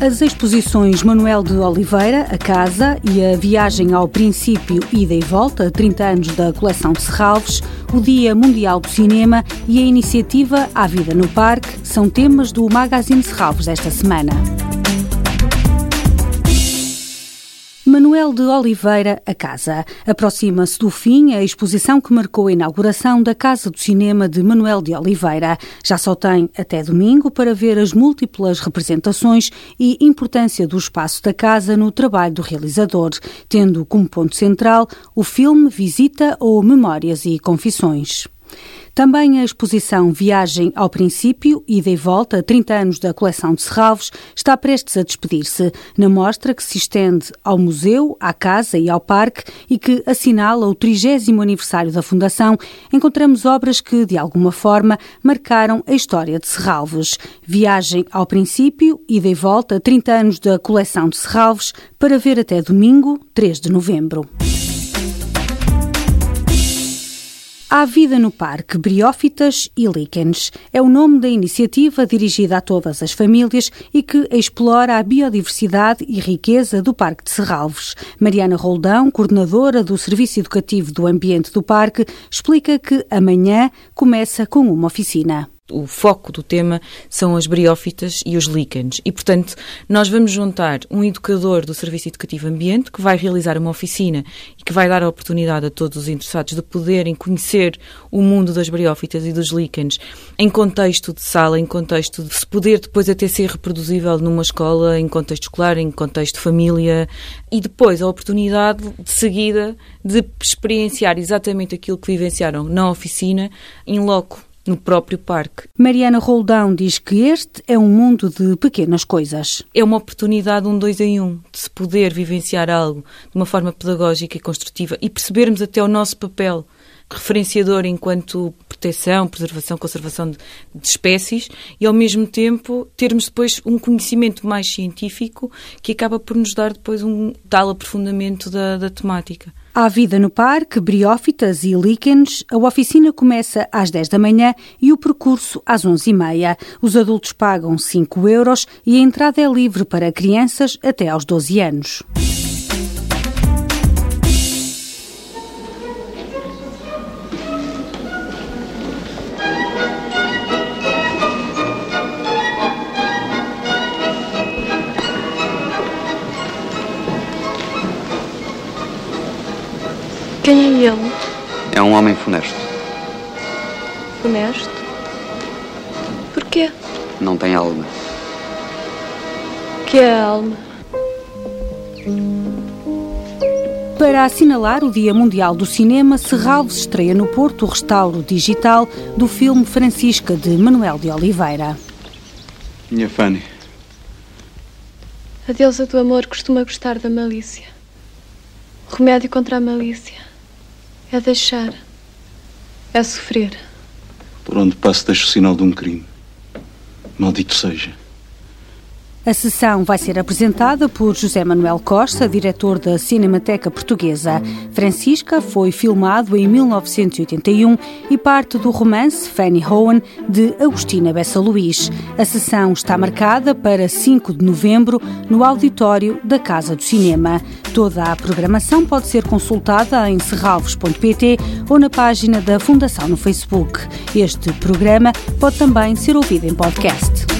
As exposições Manuel de Oliveira, A Casa e a Viagem ao Princípio, Ida e Volta, 30 anos da coleção de Serralves, o Dia Mundial do Cinema e a iniciativa A Vida no Parque são temas do Magazine Serralves desta semana. Manuel de Oliveira, A Casa. Aproxima-se do fim a exposição que marcou a inauguração da Casa do Cinema de Manuel de Oliveira. Já só tem até domingo para ver as múltiplas representações e importância do espaço da casa no trabalho do realizador, tendo como ponto central o filme Visita ou Memórias e Confissões. Também a exposição Viagem ao Princípio, Ida e Volta, 30 anos da coleção de Serralves, está prestes a despedir-se, na mostra que se estende ao museu, à casa e ao parque e que assinala o 30 aniversário da Fundação, encontramos obras que, de alguma forma, marcaram a história de Serralves. Viagem ao Princípio, Ida e Volta, 30 anos da coleção de Serralves, para ver até domingo, 3 de novembro. Há vida no parque, briófitas e líquens. É o nome da iniciativa dirigida a todas as famílias e que explora a biodiversidade e riqueza do Parque de Serralves. Mariana Roldão, coordenadora do Serviço Educativo do Ambiente do Parque, explica que amanhã começa com uma oficina o foco do tema são as briófitas e os líquens. E, portanto, nós vamos juntar um educador do Serviço Educativo Ambiente que vai realizar uma oficina e que vai dar a oportunidade a todos os interessados de poderem conhecer o mundo das briófitas e dos líquens em contexto de sala, em contexto de se poder depois até ser reproduzível numa escola, em contexto escolar, em contexto família e depois a oportunidade de seguida de experienciar exatamente aquilo que vivenciaram na oficina em loco no próprio parque. Mariana Roldão diz que este é um mundo de pequenas coisas. É uma oportunidade um dois em um, de se poder vivenciar algo de uma forma pedagógica e construtiva e percebermos até o nosso papel referenciador enquanto proteção, preservação, conservação de, de, espécies e, ao mesmo tempo, termos depois um conhecimento mais científico que acaba por nos dar depois um tal aprofundamento da, da temática. Há vida no parque, briófitas e líquens. A oficina começa às 10 da manhã e o percurso às 11h30. Os adultos pagam 5 euros e a entrada é livre para crianças até aos 12 anos. Quem é ele? É um homem funesto. Funesto? Porquê? Não tem alma. Que é a alma? Para assinalar o Dia Mundial do Cinema, Serralves estreia no Porto o restauro digital do filme Francisca, de Manuel de Oliveira. Minha Fanny. A deusa do amor costuma gostar da malícia. Remédio contra a malícia é deixar. É sofrer. Por onde passo deixo o sinal de um crime. Maldito seja. A sessão vai ser apresentada por José Manuel Costa, diretor da Cinemateca Portuguesa. Francisca foi filmado em 1981 e parte do romance Fanny Hohen de Agostina Bessa Luís. A sessão está marcada para 5 de novembro no auditório da Casa do Cinema. Toda a programação pode ser consultada em serralvos.pt ou na página da Fundação no Facebook. Este programa pode também ser ouvido em podcast.